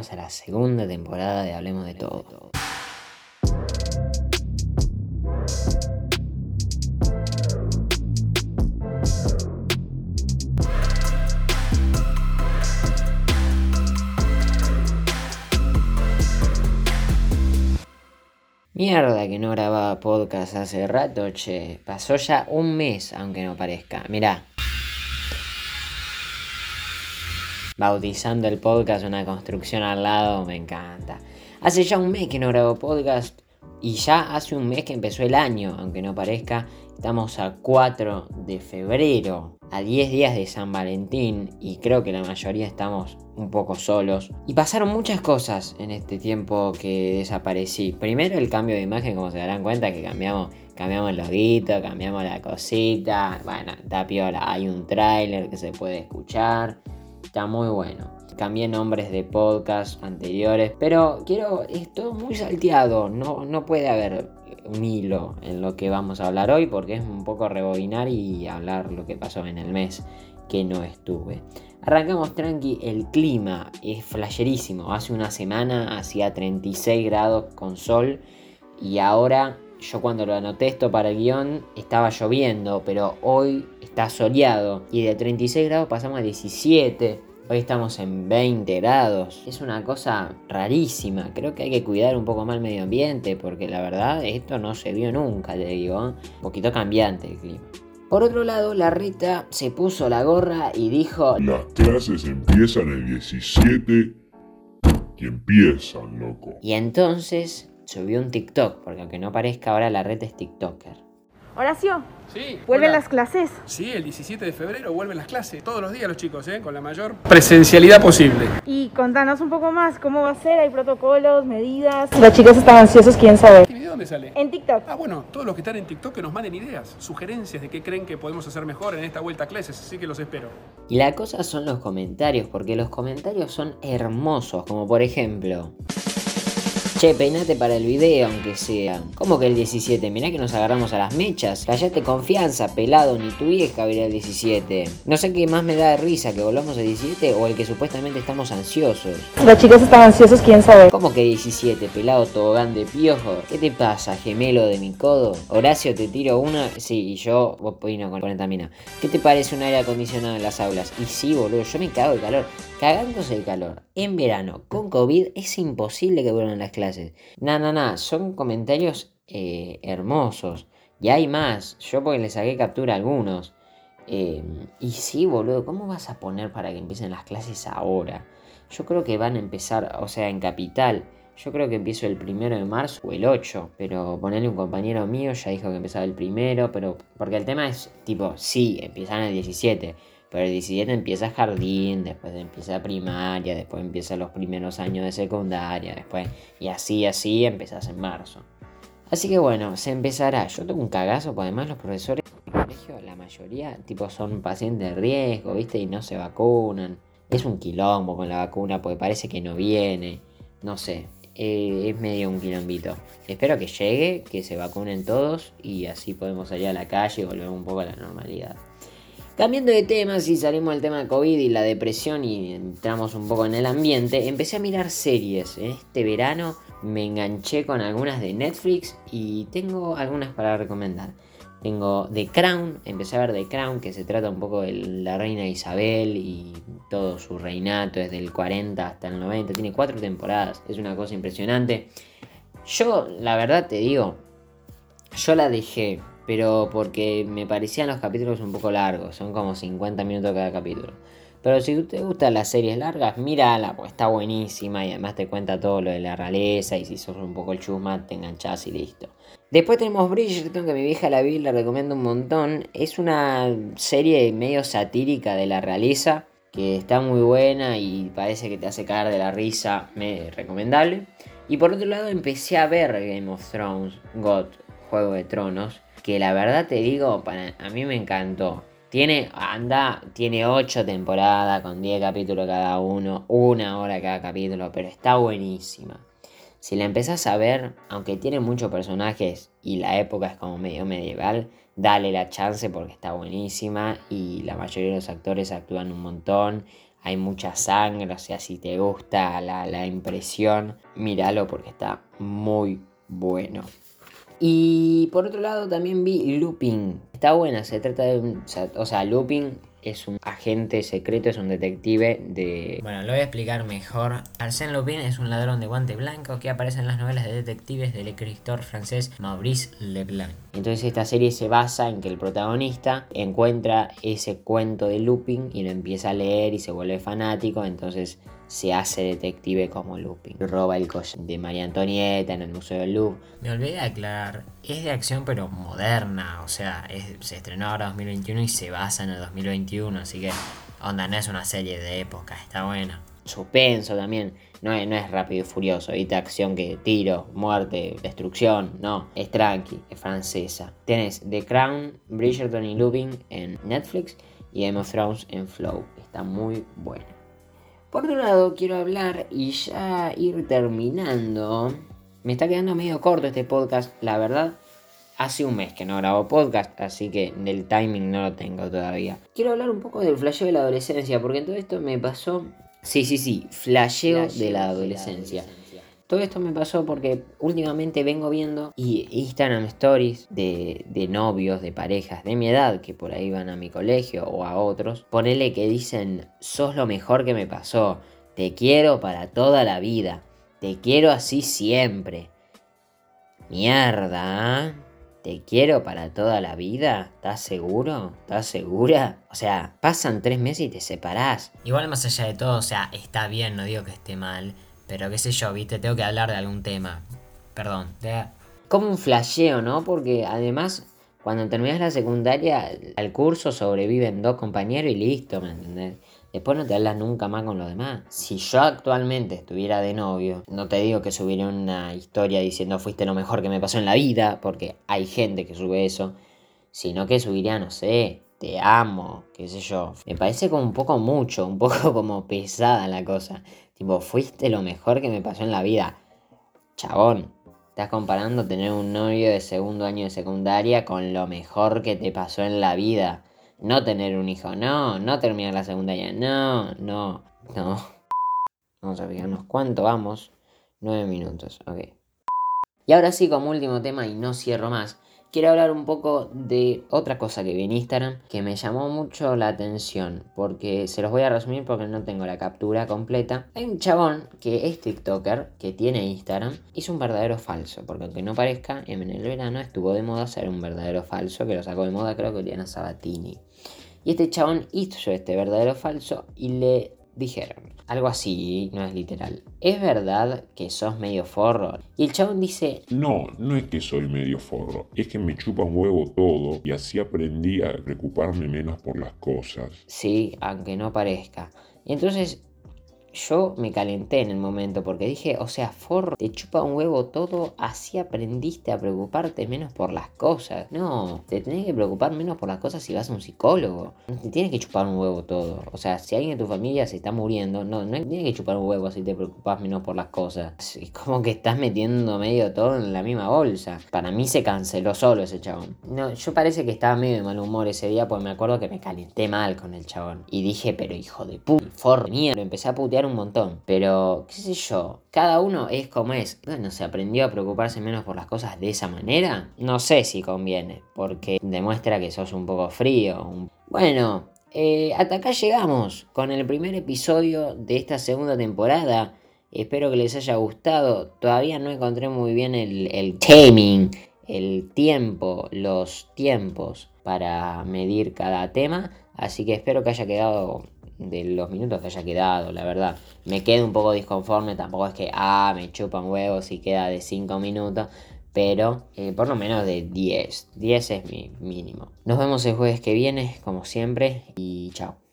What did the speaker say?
bienvenidos a la segunda temporada de Hablemos de Todo. Mierda que no grababa podcast hace rato, che. Pasó ya un mes, aunque no parezca. Mirá, bautizando el podcast una construcción al lado, me encanta. Hace ya un mes que no grabo podcast y ya hace un mes que empezó el año, aunque no parezca. Estamos a 4 de febrero, a 10 días de San Valentín y creo que la mayoría estamos un poco solos. Y pasaron muchas cosas en este tiempo que desaparecí. Primero el cambio de imagen, como se darán cuenta que cambiamos, cambiamos el loguito, cambiamos la cosita. Bueno, está piola, hay un tráiler que se puede escuchar. Está muy bueno. Cambié nombres de podcast anteriores, pero quiero, es todo muy salteado, no, no puede haber un hilo en lo que vamos a hablar hoy porque es un poco rebobinar y hablar lo que pasó en el mes que no estuve. Arrancamos tranqui, el clima es flasherísimo. Hace una semana hacía 36 grados con sol y ahora yo cuando lo anoté esto para el guion estaba lloviendo, pero hoy está soleado y de 36 grados pasamos a 17. Hoy estamos en 20 grados. Es una cosa rarísima. Creo que hay que cuidar un poco más el medio ambiente porque la verdad esto no se vio nunca, te digo. ¿eh? Un poquito cambiante el clima. Por otro lado, la Rita se puso la gorra y dijo... Las clases empiezan el 17 y empiezan, loco. Y entonces subió un TikTok, porque aunque no parezca ahora la Rita es TikToker. Horacio, Sí. ¿vuelven hola. las clases? Sí, el 17 de febrero vuelven las clases. Todos los días los chicos, ¿eh? Con la mayor presencialidad posible. Y contanos un poco más, ¿cómo va a ser? ¿Hay protocolos, medidas? Los chicos están ansiosos, quieren saber. ¿Y de dónde sale? En TikTok. Ah, bueno, todos los que están en TikTok que nos manden ideas, sugerencias de qué creen que podemos hacer mejor en esta vuelta a clases, así que los espero. Y la cosa son los comentarios, porque los comentarios son hermosos, como por ejemplo... Che, peinate para el video, aunque sea. ¿Cómo que el 17? Mirá que nos agarramos a las mechas. Callate confianza, pelado, ni tu vieja verá el 17. No sé qué más me da de risa, que volvamos al 17 o el que supuestamente estamos ansiosos. Los chicos están ansiosos, quieren saber. ¿Cómo que 17, pelado tobogán de piojo? ¿Qué te pasa, gemelo de mi codo? Horacio, te tiro una. Sí, y yo opino con 40 minas. ¿Qué te parece un aire acondicionado en las aulas? Y sí, boludo, yo me cago de calor. Cagándose el calor. En verano, con COVID, es imposible que vuelvan las clases. No, no, no, son comentarios eh, hermosos. Y hay más. Yo porque le saqué captura a algunos. Eh, y sí, boludo, ¿cómo vas a poner para que empiecen las clases ahora? Yo creo que van a empezar, o sea, en capital. Yo creo que empiezo el primero de marzo o el 8. Pero ponerle un compañero mío ya dijo que empezaba el primero. Pero. Porque el tema es tipo, sí, empiezan el 17. Pero el 17 empieza jardín, después empieza primaria, después empieza los primeros años de secundaria, después. Y así, así empezás en marzo. Así que bueno, se empezará. Yo tengo un cagazo, porque además los profesores del colegio, la mayoría, tipo, son pacientes de riesgo, ¿viste? Y no se vacunan. Es un quilombo con la vacuna, porque parece que no viene. No sé, eh, es medio un quilombito. Espero que llegue, que se vacunen todos y así podemos salir a la calle y volver un poco a la normalidad. Cambiando de tema, si salimos del tema de COVID y la depresión y entramos un poco en el ambiente, empecé a mirar series. Este verano me enganché con algunas de Netflix y tengo algunas para recomendar. Tengo The Crown, empecé a ver The Crown, que se trata un poco de la reina Isabel y todo su reinato desde el 40 hasta el 90. Tiene cuatro temporadas, es una cosa impresionante. Yo, la verdad te digo, yo la dejé, pero porque me parecían los capítulos un poco largos, son como 50 minutos cada capítulo. Pero si te gustan las series largas, mírala, pues está buenísima y además te cuenta todo lo de la realeza y si sos un poco el chusma te enganchás y listo. Después tenemos Bridgerton, que mi vieja la vi la recomiendo un montón. Es una serie medio satírica de la realeza, que está muy buena y parece que te hace caer de la risa, me recomendable. Y por otro lado empecé a ver Game of Thrones, God, Juego de Tronos, que la verdad te digo, para, a mí me encantó. Tiene, anda, tiene 8 temporadas con 10 capítulos cada uno, una hora cada capítulo, pero está buenísima. Si la empezás a ver, aunque tiene muchos personajes y la época es como medio medieval, dale la chance porque está buenísima y la mayoría de los actores actúan un montón. hay mucha sangre, o sea, si te gusta la, la impresión, míralo porque está muy bueno. Y por otro lado también vi Looping. Está buena, se trata de un... O sea, Looping es un agente secreto, es un detective de... Bueno, lo voy a explicar mejor. Arsène Lupin es un ladrón de guante blanco que aparece en las novelas de detectives del escritor francés Maurice Leblanc. Entonces esta serie se basa en que el protagonista encuentra ese cuento de Lupin y lo empieza a leer y se vuelve fanático, entonces se hace detective como Lupin. Roba el coche de María Antonieta en el Museo del Louvre. Me olvidé de aclarar, es de acción pero moderna, o sea, se estrenó ahora 2021 y se basa en el 2021, así que onda, no es una serie de época, está buena. Suspenso también, no es, no es rápido y furioso, de acción que tiro, muerte, destrucción, no, es tranqui, es francesa. Tienes The Crown, Bridgerton y Lupin en Netflix y Game of Thrones en Flow, está muy buena. Por otro lado, quiero hablar y ya ir terminando. Me está quedando medio corto este podcast, la verdad. Hace un mes que no grabo podcast, así que del timing no lo tengo todavía. Quiero hablar un poco del flasheo de la adolescencia, porque en todo esto me pasó. Sí, sí, sí, flasheo, de la adolescencia. Todo esto me pasó porque últimamente vengo viendo y Instagram Stories de, de, novios, de parejas de mi edad que por ahí van a mi colegio o a otros. Ponele que dicen, sos lo mejor que me pasó, te quiero para toda la vida, te quiero así siempre. Mierda, ¿eh? ¿Te quiero para toda la vida? ¿Estás seguro? ¿Estás segura? O sea, pasan tres meses y te separás. Igual más allá de todo, o sea, está bien, no digo que esté mal pero qué sé yo, viste, tengo que hablar de algún tema. Perdón. Como un flasheo, ¿no? Porque además, cuando terminas la secundaria, al curso sobreviven dos compañeros y listo, ¿me entendés? Después no te hablas nunca más con los demás. Si yo actualmente estuviera de novio, no te digo que subiría una historia diciendo fuiste lo mejor que me pasó en la vida, porque hay gente que sube eso, sino que subiría, no sé, te amo, qué sé yo. Me parece como un poco mucho, un poco como pesada la cosa. Tipo, fuiste lo mejor que me pasó en la vida. Chabón, estás comparando tener un novio de segundo año de secundaria con lo mejor que te pasó en la vida. No tener un hijo, no, no terminar la secundaria, no, no, no. Vamos a fijarnos cuánto vamos. Nueve minutos, ok. Y ahora sí, como último tema, y no cierro más, quiero hablar un poco de otra cosa que vi en Instagram que me llamó mucho la atención, porque se los voy a resumir porque no tengo la captura completa. Hay un chabón que es TikToker, que tiene Instagram, hizo un verdadero falso, porque aunque no parezca, en el verano estuvo de moda hacer un verdadero falso, que lo sacó de moda creo que Diana Sabatini. Y este chabón hizo este verdadero falso y le dijeron algo así, no es literal. ¿Es verdad que sos medio forro? Y el chabón dice, no, no es que soy medio forro, es que me chupa un huevo todo y así aprendí a preocuparme menos por las cosas. Sí, aunque no parezca. Y entonces yo me calenté en el momento porque dije, o sea, forro, te chupa un huevo todo, así aprendiste a preocuparte menos por las cosas. No, te tenés que preocupar menos por las cosas si vas a un psicólogo. No te tienes que chupar un huevo todo. O sea, si alguien de tu familia se está muriendo, no, no tienes que chupar un huevo si te preocupas menos por las cosas. Es como que estás metiendo medio todo en la misma bolsa. Para mí se canceló solo ese chabón. No, yo parece que estaba medio de mal humor ese día porque me acuerdo que me calenté mal con el chabón. Y dije, pero hijo de puta, forro, mierda. Empecé a putear un montón. Pero, qué sé yo, cada uno es como es. Bueno, se aprendió a preocuparse menos por las cosas de esa manera. No sé si conviene, porque demuestra que sos un poco frío. Bueno, eh, hasta acá llegamos con el primer episodio de esta segunda temporada. Espero que les haya gustado. Todavía no encontré muy bien el, el timing, el tiempo, los tiempos para medir cada tema. Así que espero que haya quedado de los minutos que haya quedado, la verdad. Me quedo un poco disconforme, tampoco es que, ah, me chupan huevos y queda de 5 minutos, pero eh, por lo menos de 10. 10 es mi mínimo. Nos vemos el jueves que viene, como siempre, y chao.